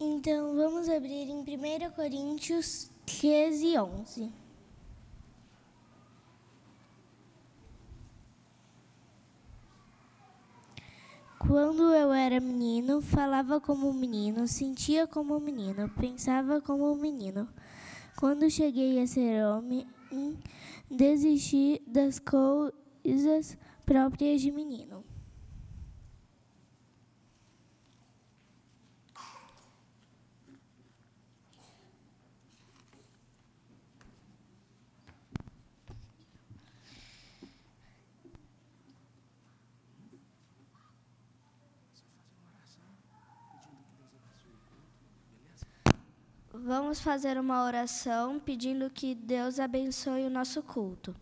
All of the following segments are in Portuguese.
Então vamos abrir em 1 Coríntios 13, 11. Quando eu era menino, falava como um menino, sentia como um menino, pensava como um menino. Quando cheguei a ser homem, desisti das coisas próprias de menino. Vamos fazer uma oração pedindo que Deus abençoe o nosso culto.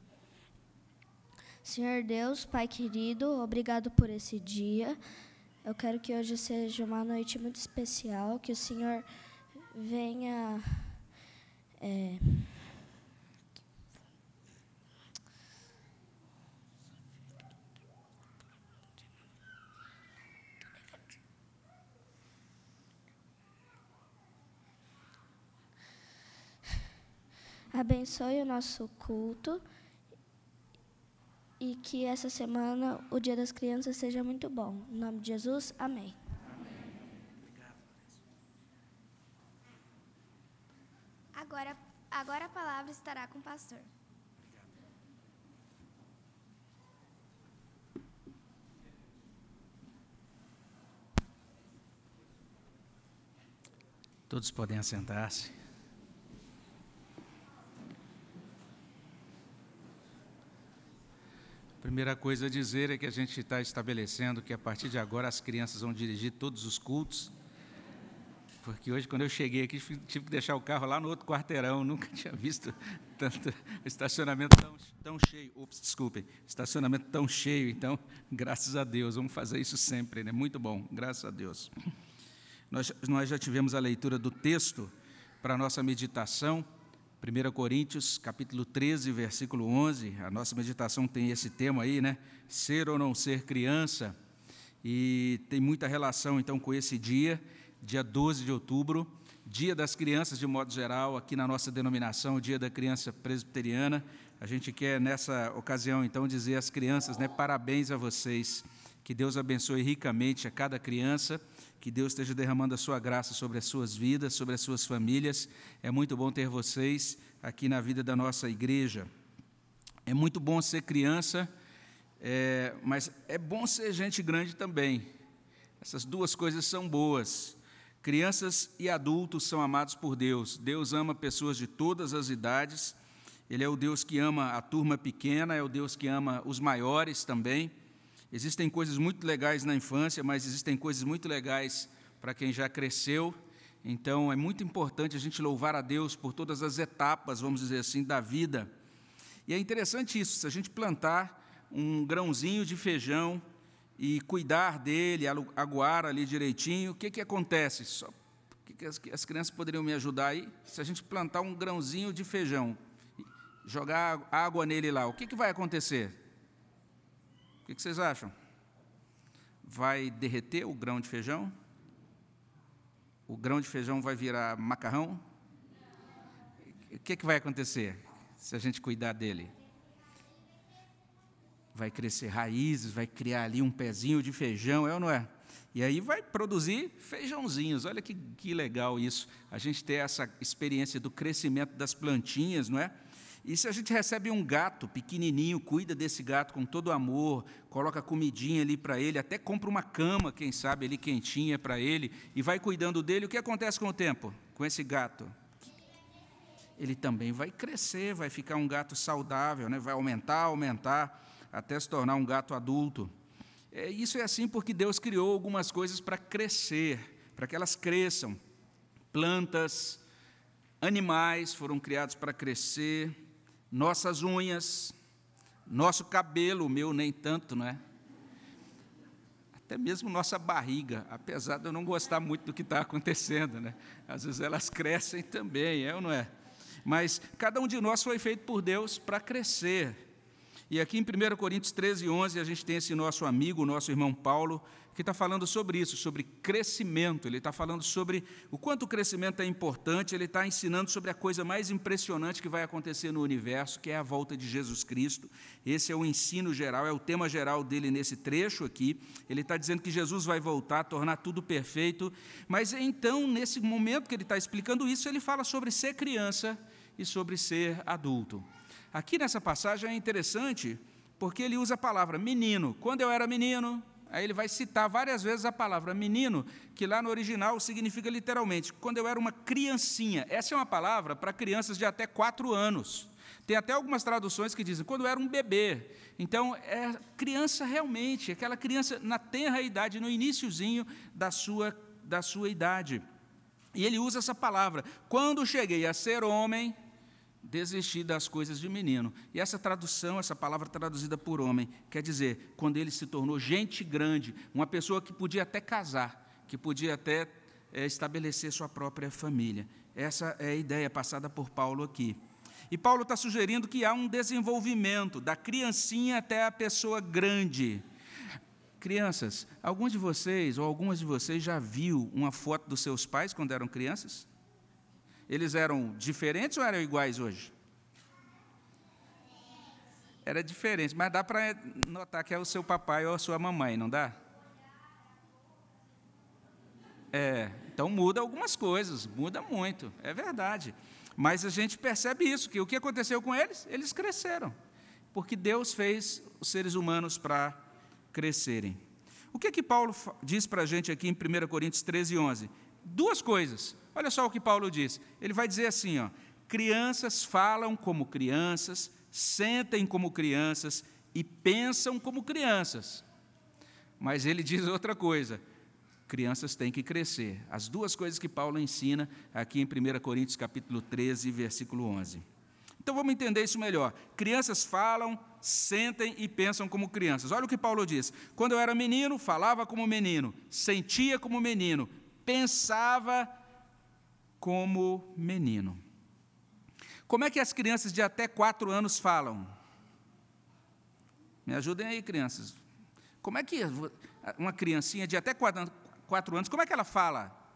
Senhor Deus, Pai querido, obrigado por esse dia. Eu quero que hoje seja uma noite muito especial, que o Senhor venha. É, abençoe o nosso culto e que essa semana o Dia das Crianças seja muito bom. Em nome de Jesus, amém. Agora, agora a palavra estará com o pastor. Todos podem assentar-se. Primeira coisa a dizer é que a gente está estabelecendo que a partir de agora as crianças vão dirigir todos os cultos. Porque hoje, quando eu cheguei aqui, tive que deixar o carro lá no outro quarteirão. Nunca tinha visto tanto estacionamento tão, tão cheio. Ops, desculpem, estacionamento tão cheio. Então, graças a Deus, vamos fazer isso sempre, né? Muito bom, graças a Deus. Nós, nós já tivemos a leitura do texto para a nossa meditação. 1 Coríntios, capítulo 13, versículo 11, a nossa meditação tem esse tema aí, né? Ser ou não ser criança. E tem muita relação então com esse dia, dia 12 de outubro, dia das crianças de modo geral, aqui na nossa denominação, dia da criança presbiteriana. A gente quer nessa ocasião então dizer às crianças, né, parabéns a vocês. Que Deus abençoe ricamente a cada criança que Deus esteja derramando a sua graça sobre as suas vidas, sobre as suas famílias. É muito bom ter vocês aqui na vida da nossa igreja. É muito bom ser criança, é, mas é bom ser gente grande também. Essas duas coisas são boas. Crianças e adultos são amados por Deus. Deus ama pessoas de todas as idades. Ele é o Deus que ama a turma pequena, é o Deus que ama os maiores também. Existem coisas muito legais na infância, mas existem coisas muito legais para quem já cresceu. Então, é muito importante a gente louvar a Deus por todas as etapas, vamos dizer assim, da vida. E é interessante isso, se a gente plantar um grãozinho de feijão e cuidar dele, aguar ali direitinho, o que, que acontece? Só, que, as, as crianças poderiam me ajudar aí? Se a gente plantar um grãozinho de feijão, jogar água nele lá, o que, que vai acontecer? O que vocês acham? Vai derreter o grão de feijão? O grão de feijão vai virar macarrão? O que, que vai acontecer se a gente cuidar dele? Vai crescer raízes, vai criar ali um pezinho de feijão, é ou não é? E aí vai produzir feijãozinhos. Olha que, que legal isso. A gente ter essa experiência do crescimento das plantinhas, não é? E se a gente recebe um gato pequenininho, cuida desse gato com todo amor, coloca comidinha ali para ele, até compra uma cama, quem sabe, ali quentinha para ele, e vai cuidando dele, o que acontece com o tempo, com esse gato? Ele também vai crescer, vai ficar um gato saudável, né? vai aumentar, aumentar, até se tornar um gato adulto. É, isso é assim porque Deus criou algumas coisas para crescer, para que elas cresçam. Plantas, animais foram criados para crescer, nossas unhas, nosso cabelo, o meu nem tanto, não é? Até mesmo nossa barriga, apesar de eu não gostar muito do que está acontecendo, né? Às vezes elas crescem também, é ou não é? Mas cada um de nós foi feito por Deus para crescer. E aqui em 1 Coríntios 13, 11, a gente tem esse nosso amigo, nosso irmão Paulo, que está falando sobre isso, sobre crescimento. Ele está falando sobre o quanto o crescimento é importante, ele está ensinando sobre a coisa mais impressionante que vai acontecer no universo, que é a volta de Jesus Cristo. Esse é o ensino geral, é o tema geral dele nesse trecho aqui. Ele está dizendo que Jesus vai voltar, tornar tudo perfeito. Mas então, nesse momento que ele está explicando isso, ele fala sobre ser criança e sobre ser adulto. Aqui nessa passagem é interessante, porque ele usa a palavra menino. Quando eu era menino, aí ele vai citar várias vezes a palavra menino, que lá no original significa literalmente, quando eu era uma criancinha. Essa é uma palavra para crianças de até quatro anos. Tem até algumas traduções que dizem quando eu era um bebê. Então, é criança realmente, aquela criança na tenra idade, no iníciozinho da sua, da sua idade. E ele usa essa palavra. Quando cheguei a ser homem, desistir das coisas de menino. E essa tradução, essa palavra traduzida por homem, quer dizer, quando ele se tornou gente grande, uma pessoa que podia até casar, que podia até é, estabelecer sua própria família. Essa é a ideia passada por Paulo aqui. E Paulo está sugerindo que há um desenvolvimento da criancinha até a pessoa grande. Crianças, alguns de vocês ou algumas de vocês já viu uma foto dos seus pais quando eram crianças? Eles eram diferentes ou eram iguais hoje? Era diferente, mas dá para notar que é o seu papai ou a sua mamãe, não dá? É, então muda algumas coisas, muda muito, é verdade. Mas a gente percebe isso, que o que aconteceu com eles? Eles cresceram, porque Deus fez os seres humanos para crescerem. O que é que Paulo diz para a gente aqui em 1 Coríntios 13, 11? Duas coisas. Olha só o que Paulo diz. Ele vai dizer assim: ó, crianças falam como crianças, sentem como crianças e pensam como crianças. Mas ele diz outra coisa: crianças têm que crescer. As duas coisas que Paulo ensina aqui em 1 Coríntios capítulo 13, versículo 11. Então vamos entender isso melhor. Crianças falam, sentem e pensam como crianças. Olha o que Paulo diz: quando eu era menino, falava como menino, sentia como menino, pensava como menino. Como é que as crianças de até quatro anos falam? Me ajudem aí, crianças. Como é que uma criancinha de até quatro anos, como é que ela fala?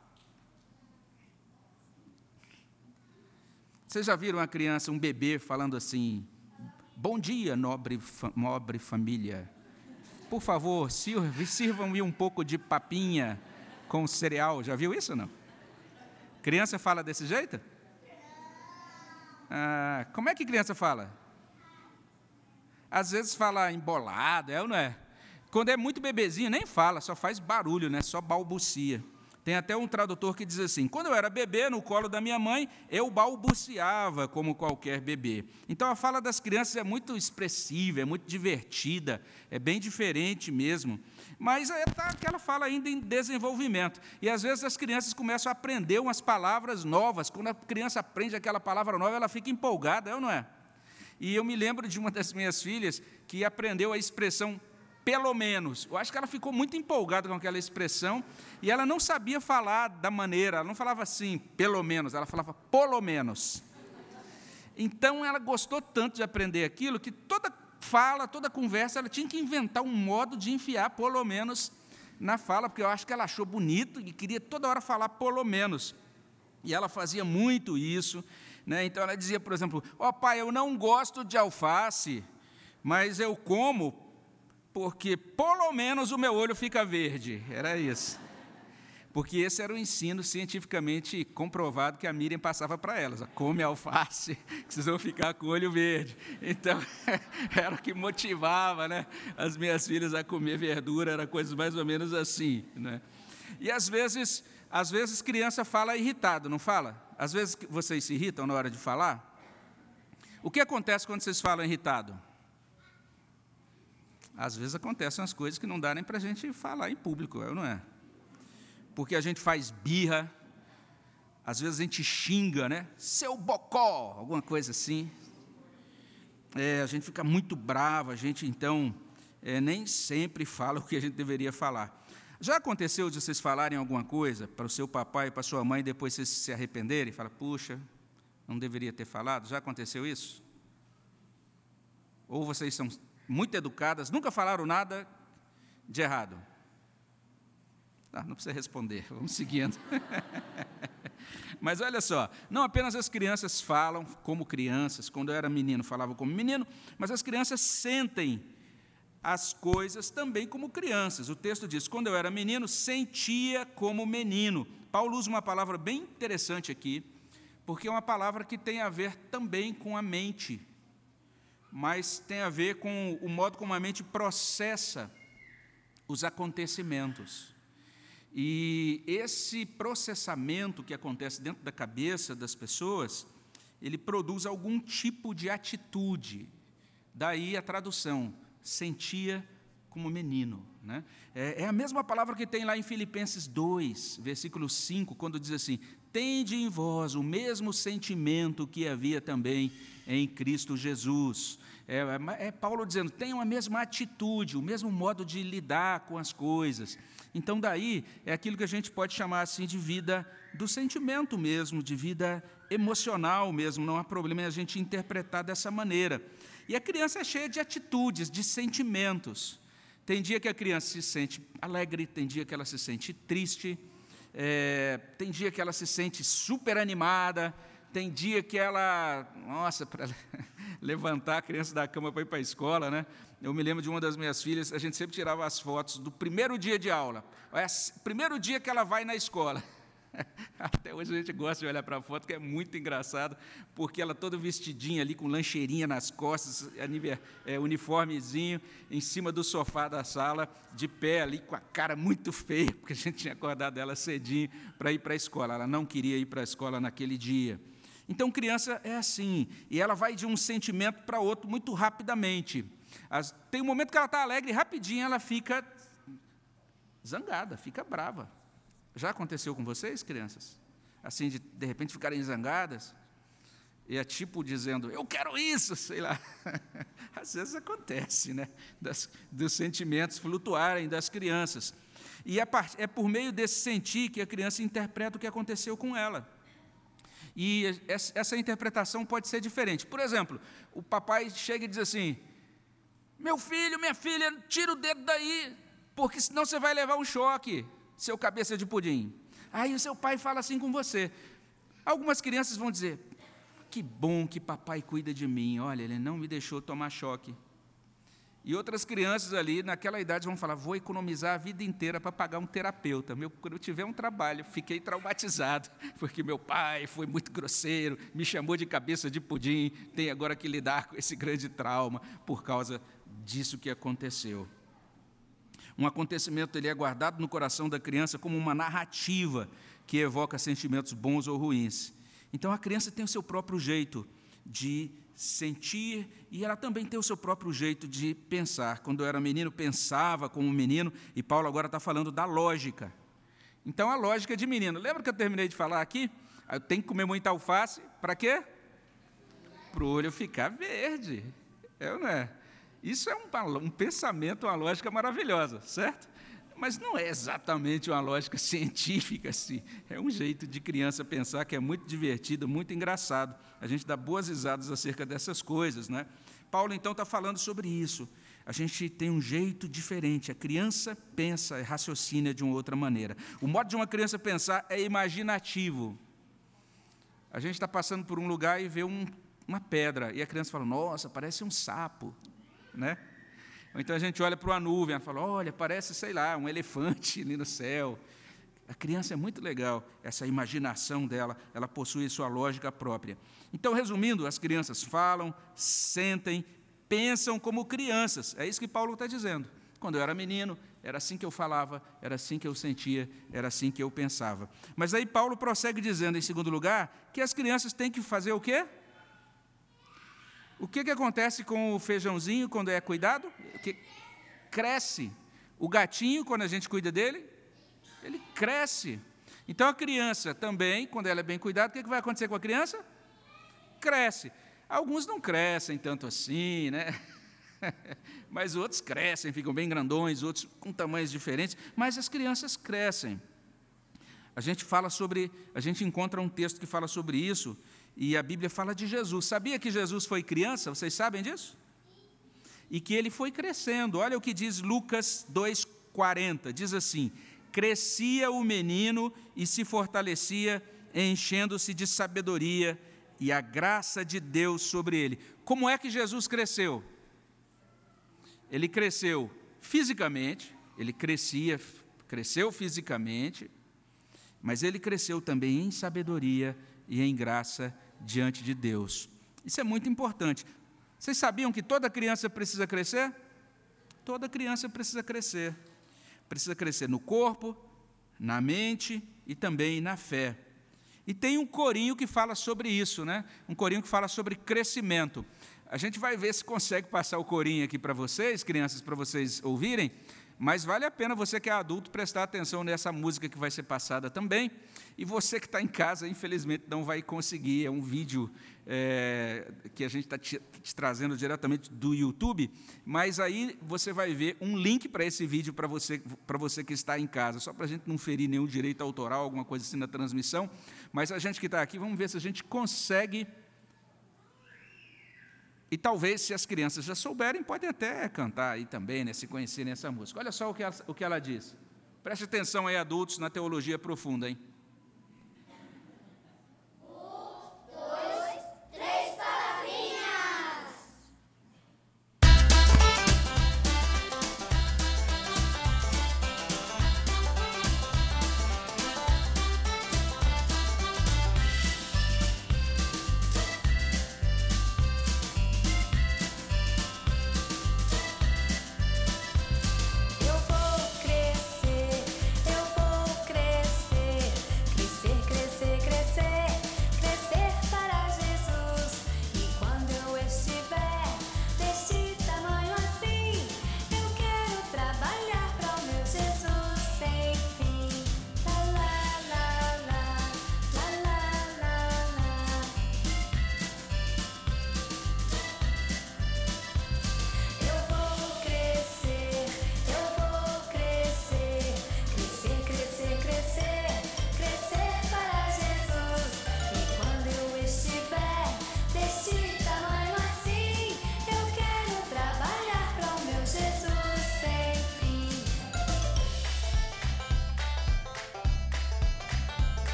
Vocês já viram uma criança, um bebê, falando assim: Bom dia, nobre, nobre família. Por favor, sirvam-me um pouco de papinha com cereal. Já viu isso ou não? Criança fala desse jeito? Ah, como é que criança fala? Às vezes fala embolado, é ou não é? Quando é muito bebezinho, nem fala, só faz barulho, né? só balbucia. Tem até um tradutor que diz assim: quando eu era bebê, no colo da minha mãe, eu balbuciava como qualquer bebê. Então a fala das crianças é muito expressiva, é muito divertida, é bem diferente mesmo. Mas é tá, aquela fala ainda em desenvolvimento. E às vezes as crianças começam a aprender umas palavras novas. Quando a criança aprende aquela palavra nova, ela fica empolgada, é ou não é? E eu me lembro de uma das minhas filhas que aprendeu a expressão pelo menos. Eu acho que ela ficou muito empolgada com aquela expressão e ela não sabia falar da maneira, ela não falava assim, pelo menos, ela falava pelo menos. Então ela gostou tanto de aprender aquilo que toda fala, toda conversa, ela tinha que inventar um modo de enfiar pelo menos na fala, porque eu acho que ela achou bonito e queria toda hora falar pelo menos. E ela fazia muito isso. Né? Então ela dizia, por exemplo, ó oh, pai, eu não gosto de alface, mas eu como porque pelo menos o meu olho fica verde. Era isso. Porque esse era o ensino cientificamente comprovado que a Miriam passava para elas. Come alface, que vocês vão ficar com o olho verde. Então, era o que motivava né, as minhas filhas a comer verdura, era coisas mais ou menos assim. Né? E às vezes, às vezes criança fala irritado, não fala? Às vezes vocês se irritam na hora de falar. O que acontece quando vocês falam irritado? Às vezes acontecem as coisas que não dá nem para a gente falar em público, é não é? Porque a gente faz birra, às vezes a gente xinga, né? Seu bocó, alguma coisa assim. É, a gente fica muito bravo, a gente então é, nem sempre fala o que a gente deveria falar. Já aconteceu de vocês falarem alguma coisa para o seu papai e para a sua mãe e depois vocês se arrependerem e falar, puxa, não deveria ter falado? Já aconteceu isso? Ou vocês são muito educadas, nunca falaram nada de errado? Ah, não precisa responder, vamos seguindo. Mas olha só, não apenas as crianças falam como crianças, quando eu era menino falava como menino, mas as crianças sentem as coisas também como crianças. O texto diz: quando eu era menino, sentia como menino. Paulo usa uma palavra bem interessante aqui, porque é uma palavra que tem a ver também com a mente, mas tem a ver com o modo como a mente processa os acontecimentos. E esse processamento que acontece dentro da cabeça das pessoas, ele produz algum tipo de atitude. Daí a tradução, sentia como menino. Né? É, é, a mesma palavra que tem lá em Filipenses 2, versículo 5, quando diz assim: Tende em vós o mesmo sentimento que havia também em Cristo Jesus. É, é, é Paulo dizendo: tenham a mesma atitude, o mesmo modo de lidar com as coisas. Então, daí é aquilo que a gente pode chamar assim de vida do sentimento mesmo, de vida emocional mesmo. Não há problema em a gente interpretar dessa maneira. E a criança é cheia de atitudes, de sentimentos. Tem dia que a criança se sente alegre, tem dia que ela se sente triste, é, tem dia que ela se sente super animada, tem dia que ela, nossa, para levantar a criança da cama para ir para a escola, né? Eu me lembro de uma das minhas filhas, a gente sempre tirava as fotos do primeiro dia de aula. É o primeiro dia que ela vai na escola. Até hoje a gente gosta de olhar para a foto, que é muito engraçado, porque ela toda vestidinha ali, com lancheirinha nas costas, é, uniformezinho, em cima do sofá da sala, de pé ali, com a cara muito feia, porque a gente tinha acordado ela cedinho para ir para a escola. Ela não queria ir para a escola naquele dia. Então, criança é assim, e ela vai de um sentimento para outro muito rapidamente. As, tem um momento que ela está alegre rapidinho ela fica zangada, fica brava. Já aconteceu com vocês, crianças? Assim, de de repente ficarem zangadas? E é tipo dizendo, eu quero isso, sei lá. Às vezes acontece, né? Das, dos sentimentos flutuarem das crianças. E é, é por meio desse sentir que a criança interpreta o que aconteceu com ela. E essa interpretação pode ser diferente. Por exemplo, o papai chega e diz assim: meu filho, minha filha, tira o dedo daí, porque senão você vai levar um choque, seu cabeça de pudim. Aí o seu pai fala assim com você. Algumas crianças vão dizer: Que bom que papai cuida de mim, olha, ele não me deixou tomar choque. E outras crianças ali, naquela idade, vão falar: vou economizar a vida inteira para pagar um terapeuta. Meu, quando eu tiver um trabalho, fiquei traumatizado, porque meu pai foi muito grosseiro, me chamou de cabeça de pudim, tem agora que lidar com esse grande trauma por causa disso que aconteceu. Um acontecimento ele é guardado no coração da criança como uma narrativa que evoca sentimentos bons ou ruins. Então a criança tem o seu próprio jeito de sentir e ela também tem o seu próprio jeito de pensar. Quando eu era menino, pensava como menino, e Paulo agora está falando da lógica. Então a lógica de menino. Lembra que eu terminei de falar aqui? Eu tenho que comer muita alface, para quê? Para o olho ficar verde. É ou não é? Isso é um, um pensamento, uma lógica maravilhosa, certo? Mas não é exatamente uma lógica científica, assim. É um jeito de criança pensar que é muito divertido, muito engraçado. A gente dá boas risadas acerca dessas coisas, né? Paulo, então, está falando sobre isso. A gente tem um jeito diferente. A criança pensa e raciocina de uma outra maneira. O modo de uma criança pensar é imaginativo. A gente está passando por um lugar e vê um, uma pedra, e a criança fala: Nossa, parece um sapo né? Ou então a gente olha para uma nuvem e fala, olha, parece, sei lá, um elefante ali no céu. A criança é muito legal, essa imaginação dela, ela possui sua lógica própria. Então, resumindo, as crianças falam, sentem, pensam como crianças. É isso que Paulo está dizendo. Quando eu era menino, era assim que eu falava, era assim que eu sentia, era assim que eu pensava. Mas aí Paulo prossegue dizendo, em segundo lugar, que as crianças têm que fazer o quê? O que, que acontece com o feijãozinho quando é cuidado? Que cresce. O gatinho, quando a gente cuida dele, ele cresce. Então a criança também, quando ela é bem cuidada, o que, que vai acontecer com a criança? Cresce. Alguns não crescem tanto assim, né? mas outros crescem, ficam bem grandões, outros com tamanhos diferentes, mas as crianças crescem. A gente fala sobre, a gente encontra um texto que fala sobre isso e a Bíblia fala de Jesus. Sabia que Jesus foi criança? Vocês sabem disso? e que ele foi crescendo. Olha o que diz Lucas 2,40: diz assim: Crescia o menino e se fortalecia, enchendo-se de sabedoria e a graça de Deus sobre ele. Como é que Jesus cresceu? Ele cresceu fisicamente, ele crescia, cresceu fisicamente, mas ele cresceu também em sabedoria e em graça diante de Deus. Isso é muito importante. Vocês sabiam que toda criança precisa crescer? Toda criança precisa crescer. Precisa crescer no corpo, na mente e também na fé. E tem um corinho que fala sobre isso, né? Um corinho que fala sobre crescimento. A gente vai ver se consegue passar o corinho aqui para vocês, crianças, para vocês ouvirem. Mas vale a pena você que é adulto prestar atenção nessa música que vai ser passada também. E você que está em casa, infelizmente, não vai conseguir. É um vídeo é, que a gente está te, te, trazendo diretamente do YouTube. Mas aí você vai ver um link para esse vídeo para você, você que está em casa. Só para a gente não ferir nenhum direito autoral, alguma coisa assim na transmissão. Mas a gente que está aqui, vamos ver se a gente consegue e talvez, se as crianças já souberem, podem até cantar aí também, né, se conhecerem essa música. Olha só o que ela, o que ela diz. Preste atenção aí, adultos, na teologia profunda, hein?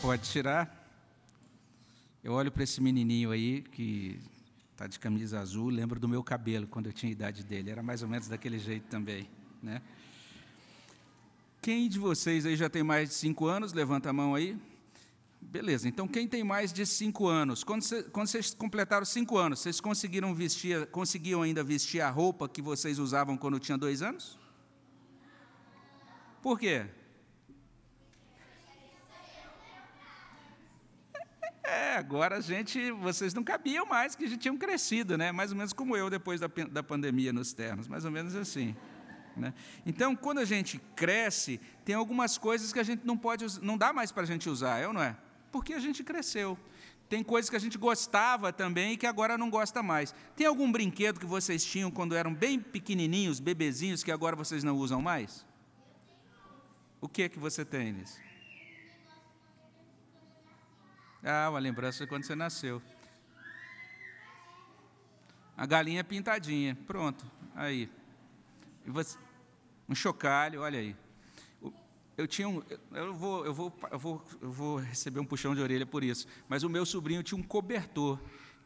Pode tirar. Eu olho para esse menininho aí que está de camisa azul, lembro do meu cabelo quando eu tinha a idade dele, era mais ou menos daquele jeito também, né? Quem de vocês aí já tem mais de cinco anos? Levanta a mão aí. Beleza, então quem tem mais de cinco anos? Quando, cê, quando vocês completaram cinco anos, vocês conseguiram vestir, conseguiam ainda vestir a roupa que vocês usavam quando tinha dois anos? Por quê? É, agora a gente, vocês não cabiam mais, que já tinham crescido, né? Mais ou menos como eu depois da, da pandemia nos ternos, mais ou menos assim. Né? Então, quando a gente cresce, tem algumas coisas que a gente não pode, não dá mais para a gente usar, é ou não é? Porque a gente cresceu. Tem coisas que a gente gostava também e que agora não gosta mais. Tem algum brinquedo que vocês tinham quando eram bem pequenininhos, bebezinhos, que agora vocês não usam mais? O que é que você tem nisso? Ah, uma lembrança de quando você nasceu. A galinha pintadinha, pronto, aí. E você, um chocalho, olha aí. Eu tinha um, eu vou, eu vou, eu vou, eu vou receber um puxão de orelha por isso. Mas o meu sobrinho tinha um cobertor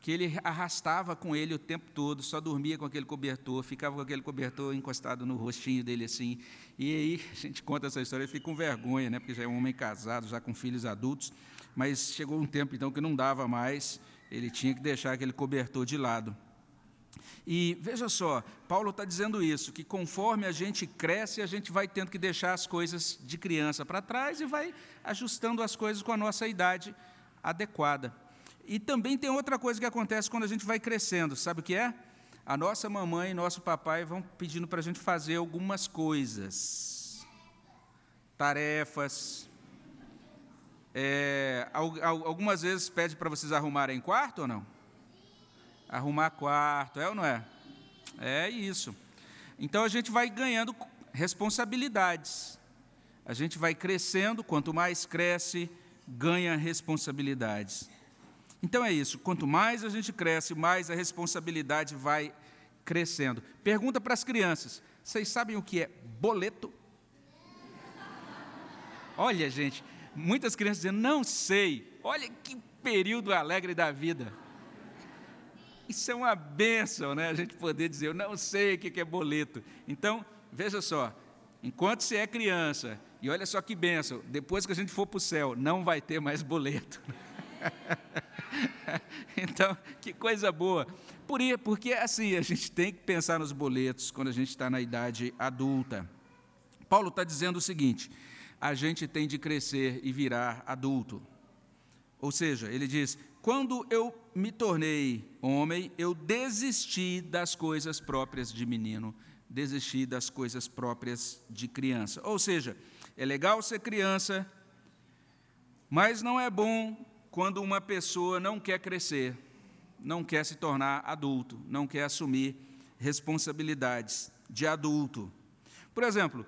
que ele arrastava com ele o tempo todo, só dormia com aquele cobertor, ficava com aquele cobertor encostado no rostinho dele assim. E aí a gente conta essa história e fica com vergonha, né? Porque já é um homem casado, já com filhos adultos mas chegou um tempo então que não dava mais, ele tinha que deixar aquele cobertor de lado. E veja só, Paulo está dizendo isso, que conforme a gente cresce, a gente vai tendo que deixar as coisas de criança para trás e vai ajustando as coisas com a nossa idade adequada. E também tem outra coisa que acontece quando a gente vai crescendo, sabe o que é? A nossa mamãe e nosso papai vão pedindo para a gente fazer algumas coisas, tarefas. É, algumas vezes pede para vocês arrumarem quarto ou não? Arrumar quarto, é ou não é? É isso. Então a gente vai ganhando responsabilidades. A gente vai crescendo, quanto mais cresce, ganha responsabilidades. Então é isso, quanto mais a gente cresce, mais a responsabilidade vai crescendo. Pergunta para as crianças: vocês sabem o que é boleto? Olha, gente, muitas crianças dizendo, não sei. Olha que período alegre da vida. Isso é uma benção, né? A gente poder dizer, eu não sei o que é boleto. Então, veja só, enquanto você é criança, e olha só que benção, depois que a gente for para o céu, não vai ter mais boleto. então, que coisa boa. Por, porque assim, a gente tem que pensar nos boletos quando a gente está na idade adulta. Paulo está dizendo o seguinte: a gente tem de crescer e virar adulto. Ou seja, ele diz: quando eu me tornei homem, eu desisti das coisas próprias de menino, desisti das coisas próprias de criança. Ou seja, é legal ser criança, mas não é bom quando uma pessoa não quer crescer, não quer se tornar adulto, não quer assumir responsabilidades de adulto. Por exemplo,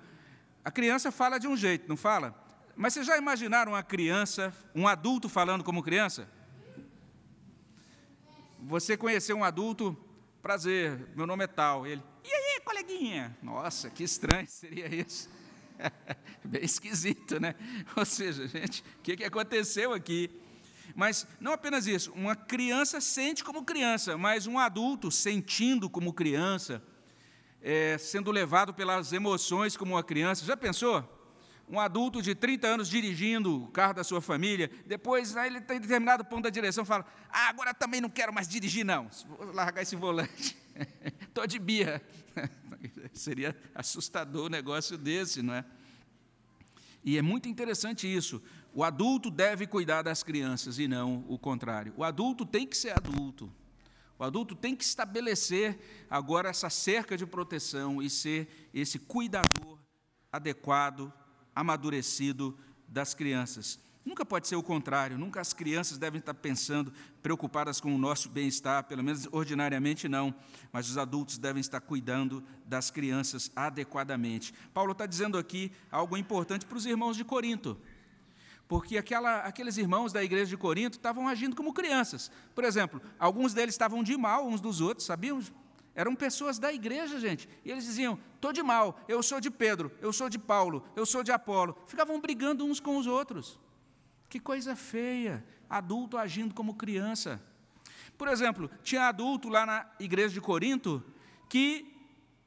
a criança fala de um jeito, não fala? Mas vocês já imaginaram uma criança, um adulto falando como criança? Você conheceu um adulto, prazer, meu nome é tal. Ele, e aí, coleguinha? Nossa, que estranho seria isso. Bem esquisito, né? Ou seja, gente, o que, que aconteceu aqui? Mas não apenas isso, uma criança sente como criança, mas um adulto sentindo como criança, é, sendo levado pelas emoções como uma criança. Já pensou? Um adulto de 30 anos dirigindo o carro da sua família, depois aí ele tem determinado ponto da direção fala: Ah, agora também não quero mais dirigir, não. Vou largar esse volante. Estou de birra. Seria assustador um negócio desse, não é? E é muito interessante isso. O adulto deve cuidar das crianças e não o contrário. O adulto tem que ser adulto. O adulto tem que estabelecer agora essa cerca de proteção e ser esse cuidador adequado, amadurecido das crianças. Nunca pode ser o contrário, nunca as crianças devem estar pensando, preocupadas com o nosso bem-estar, pelo menos ordinariamente não, mas os adultos devem estar cuidando das crianças adequadamente. Paulo está dizendo aqui algo importante para os irmãos de Corinto porque aquela, aqueles irmãos da igreja de Corinto estavam agindo como crianças. Por exemplo, alguns deles estavam de mal uns dos outros, sabiam? Eram pessoas da igreja, gente. E eles diziam: estou de mal, eu sou de Pedro, eu sou de Paulo, eu sou de Apolo. Ficavam brigando uns com os outros. Que coisa feia, adulto agindo como criança. Por exemplo, tinha adulto lá na igreja de Corinto que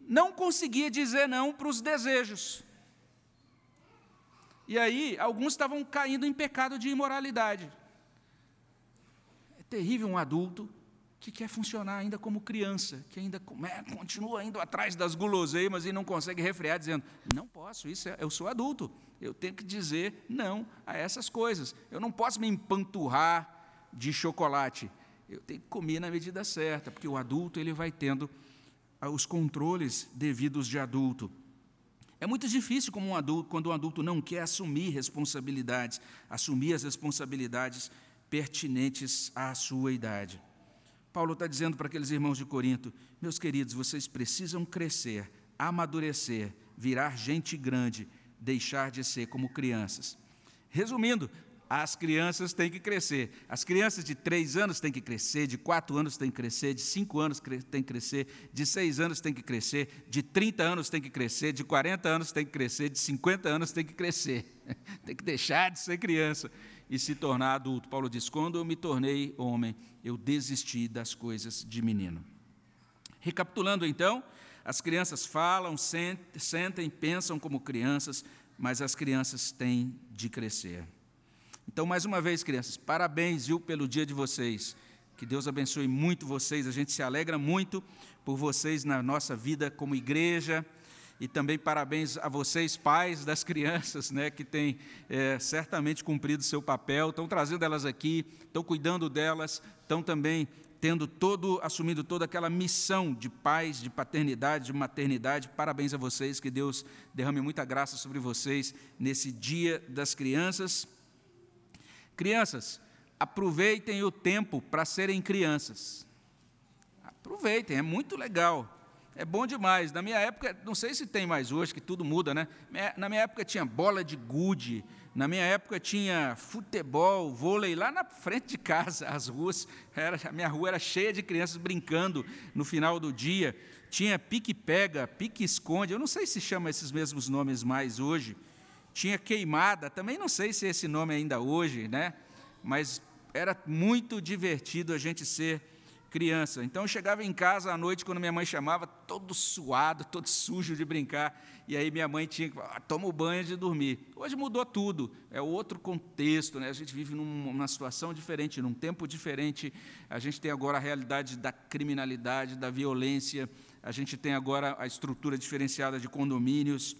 não conseguia dizer não para os desejos. E aí, alguns estavam caindo em pecado de imoralidade. É terrível um adulto que quer funcionar ainda como criança, que ainda é, continua indo atrás das guloseimas e não consegue refrear, dizendo: não posso, isso é, eu sou adulto, eu tenho que dizer não a essas coisas. Eu não posso me empanturrar de chocolate. Eu tenho que comer na medida certa, porque o adulto ele vai tendo os controles devidos de adulto. É muito difícil como um adulto, quando um adulto não quer assumir responsabilidades, assumir as responsabilidades pertinentes à sua idade. Paulo está dizendo para aqueles irmãos de Corinto: meus queridos, vocês precisam crescer, amadurecer, virar gente grande, deixar de ser como crianças. Resumindo, as crianças têm que crescer. As crianças de 3 anos têm que crescer, de 4 anos têm que crescer, de 5 anos têm que crescer, de 6 anos têm que crescer, de 30 anos têm que crescer, de 40 anos têm que crescer, de 50 anos têm que crescer. tem que deixar de ser criança e se tornar adulto. Paulo diz: quando eu me tornei homem, eu desisti das coisas de menino. Recapitulando então, as crianças falam, sentem, pensam como crianças, mas as crianças têm de crescer. Então, mais uma vez, crianças, parabéns, viu, pelo dia de vocês. Que Deus abençoe muito vocês. A gente se alegra muito por vocês na nossa vida como igreja. E também parabéns a vocês, pais das crianças, né, que têm é, certamente cumprido seu papel, estão trazendo elas aqui, estão cuidando delas, estão também tendo todo, assumindo toda aquela missão de pais, de paternidade, de maternidade. Parabéns a vocês, que Deus derrame muita graça sobre vocês nesse dia das crianças. Crianças, aproveitem o tempo para serem crianças. Aproveitem, é muito legal. É bom demais. Na minha época, não sei se tem mais hoje, que tudo muda, né? Na minha época tinha bola de gude, na minha época tinha futebol, vôlei lá na frente de casa, as ruas, era, a minha rua era cheia de crianças brincando no final do dia. Tinha pique-pega, pique-esconde, eu não sei se chama esses mesmos nomes mais hoje. Tinha queimada, também não sei se é esse nome ainda hoje, né? Mas era muito divertido a gente ser criança. Então eu chegava em casa à noite, quando minha mãe chamava, todo suado, todo sujo de brincar. E aí minha mãe tinha que ah, toma o banho de dormir. Hoje mudou tudo, é outro contexto, né? a gente vive numa situação diferente, num tempo diferente. A gente tem agora a realidade da criminalidade, da violência, a gente tem agora a estrutura diferenciada de condomínios.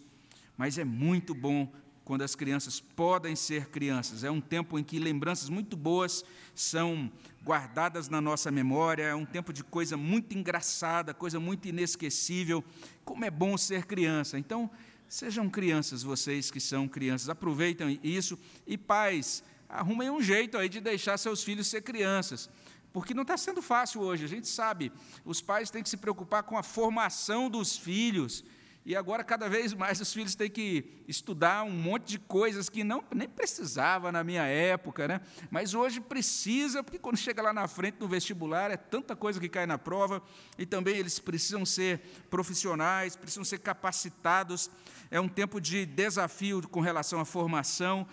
Mas é muito bom quando as crianças podem ser crianças. É um tempo em que lembranças muito boas são guardadas na nossa memória, é um tempo de coisa muito engraçada, coisa muito inesquecível. Como é bom ser criança. Então, sejam crianças vocês que são crianças, aproveitem isso e pais, arrumem um jeito aí de deixar seus filhos ser crianças. Porque não está sendo fácil hoje, a gente sabe. Os pais têm que se preocupar com a formação dos filhos. E agora, cada vez mais, os filhos têm que estudar um monte de coisas que não, nem precisava na minha época, né? mas hoje precisa, porque quando chega lá na frente no vestibular, é tanta coisa que cai na prova, e também eles precisam ser profissionais, precisam ser capacitados. É um tempo de desafio com relação à formação,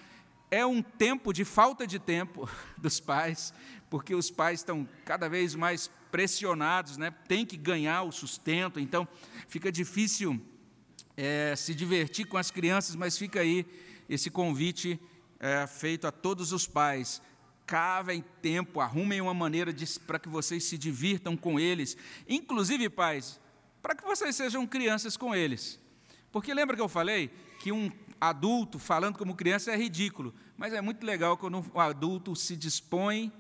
é um tempo de falta de tempo dos pais, porque os pais estão cada vez mais pressionados, né? tem que ganhar o sustento, então fica difícil é, se divertir com as crianças, mas fica aí esse convite é, feito a todos os pais. Cavem tempo, arrumem uma maneira para que vocês se divirtam com eles, inclusive, pais, para que vocês sejam crianças com eles. Porque lembra que eu falei que um adulto falando como criança é ridículo, mas é muito legal quando um adulto se dispõe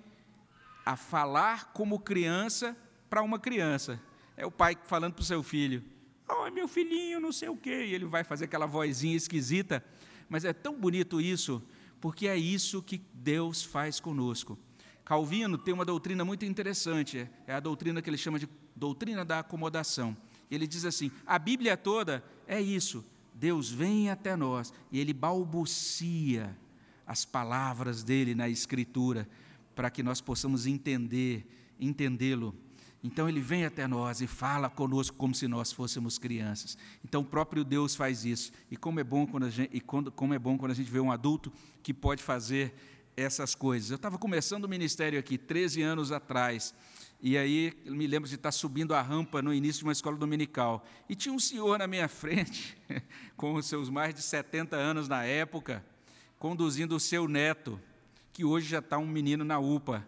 a falar como criança para uma criança. É o pai falando para o seu filho: Oh, meu filhinho, não sei o quê. E ele vai fazer aquela vozinha esquisita. Mas é tão bonito isso, porque é isso que Deus faz conosco. Calvino tem uma doutrina muito interessante, é a doutrina que ele chama de doutrina da acomodação. Ele diz assim: a Bíblia toda é isso. Deus vem até nós e ele balbucia as palavras dele na Escritura, para que nós possamos entender, entendê-lo então ele vem até nós e fala conosco como se nós fôssemos crianças. Então o próprio Deus faz isso. E como é bom quando a gente, e quando, como é bom quando a gente vê um adulto que pode fazer essas coisas. Eu estava começando o ministério aqui 13 anos atrás. E aí me lembro de estar subindo a rampa no início de uma escola dominical. E tinha um senhor na minha frente, com os seus mais de 70 anos na época, conduzindo o seu neto, que hoje já está um menino na UPA.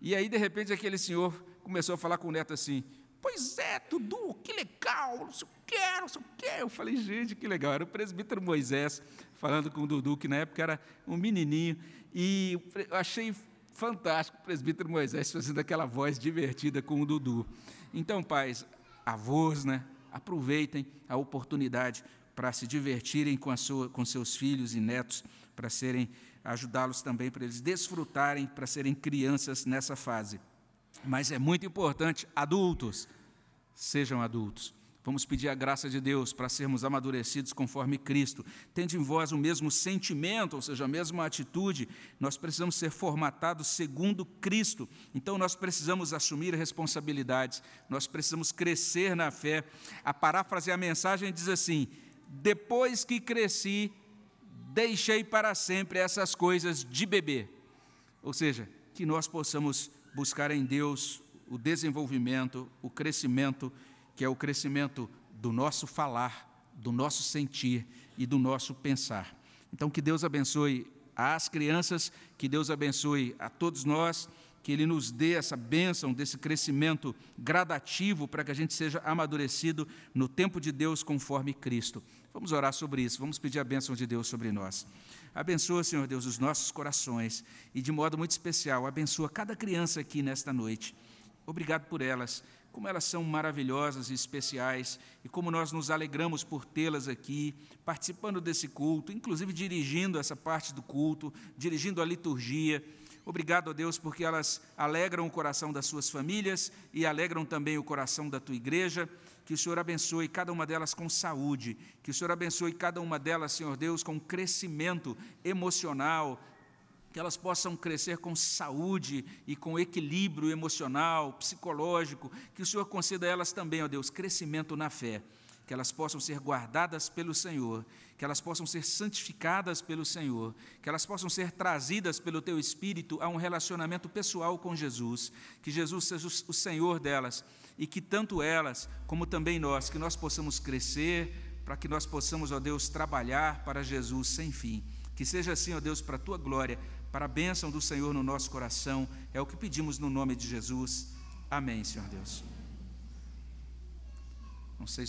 E aí, de repente, aquele senhor começou a falar com o neto assim: Pois é, Dudu, que legal, não sei o que, não sei o que. Eu falei, gente, que legal. Era o presbítero Moisés falando com o Dudu, que na época era um menininho. E eu achei fantástico o presbítero Moisés fazendo aquela voz divertida com o Dudu. Então, pais, avós, né, aproveitem a oportunidade para se divertirem com, sua, com seus filhos e netos, para serem ajudá-los também, para eles desfrutarem, para serem crianças nessa fase. Mas é muito importante, adultos, sejam adultos. Vamos pedir a graça de Deus para sermos amadurecidos conforme Cristo. Tende em vós o mesmo sentimento, ou seja, a mesma atitude. Nós precisamos ser formatados segundo Cristo. Então, nós precisamos assumir responsabilidades, nós precisamos crescer na fé. A paráfrase, a mensagem diz assim: Depois que cresci, deixei para sempre essas coisas de bebê. Ou seja, que nós possamos buscar em Deus o desenvolvimento, o crescimento, que é o crescimento do nosso falar, do nosso sentir e do nosso pensar. Então, que Deus abençoe as crianças, que Deus abençoe a todos nós, que Ele nos dê essa bênção desse crescimento gradativo para que a gente seja amadurecido no tempo de Deus conforme Cristo. Vamos orar sobre isso, vamos pedir a bênção de Deus sobre nós. Abençoa, Senhor Deus, os nossos corações e, de modo muito especial, abençoa cada criança aqui nesta noite. Obrigado por elas, como elas são maravilhosas e especiais e como nós nos alegramos por tê-las aqui, participando desse culto, inclusive dirigindo essa parte do culto, dirigindo a liturgia. Obrigado a Deus porque elas alegram o coração das suas famílias e alegram também o coração da tua igreja. Que o Senhor abençoe cada uma delas com saúde, que o Senhor abençoe cada uma delas, Senhor Deus, com crescimento emocional, que elas possam crescer com saúde e com equilíbrio emocional, psicológico, que o Senhor conceda a elas também, ó Deus, crescimento na fé que elas possam ser guardadas pelo Senhor, que elas possam ser santificadas pelo Senhor, que elas possam ser trazidas pelo Teu Espírito a um relacionamento pessoal com Jesus, que Jesus seja o Senhor delas e que tanto elas como também nós, que nós possamos crescer, para que nós possamos, ó Deus, trabalhar para Jesus sem fim. Que seja assim, ó Deus, para a Tua glória, para a bênção do Senhor no nosso coração, é o que pedimos no nome de Jesus. Amém, Senhor Deus. Não sei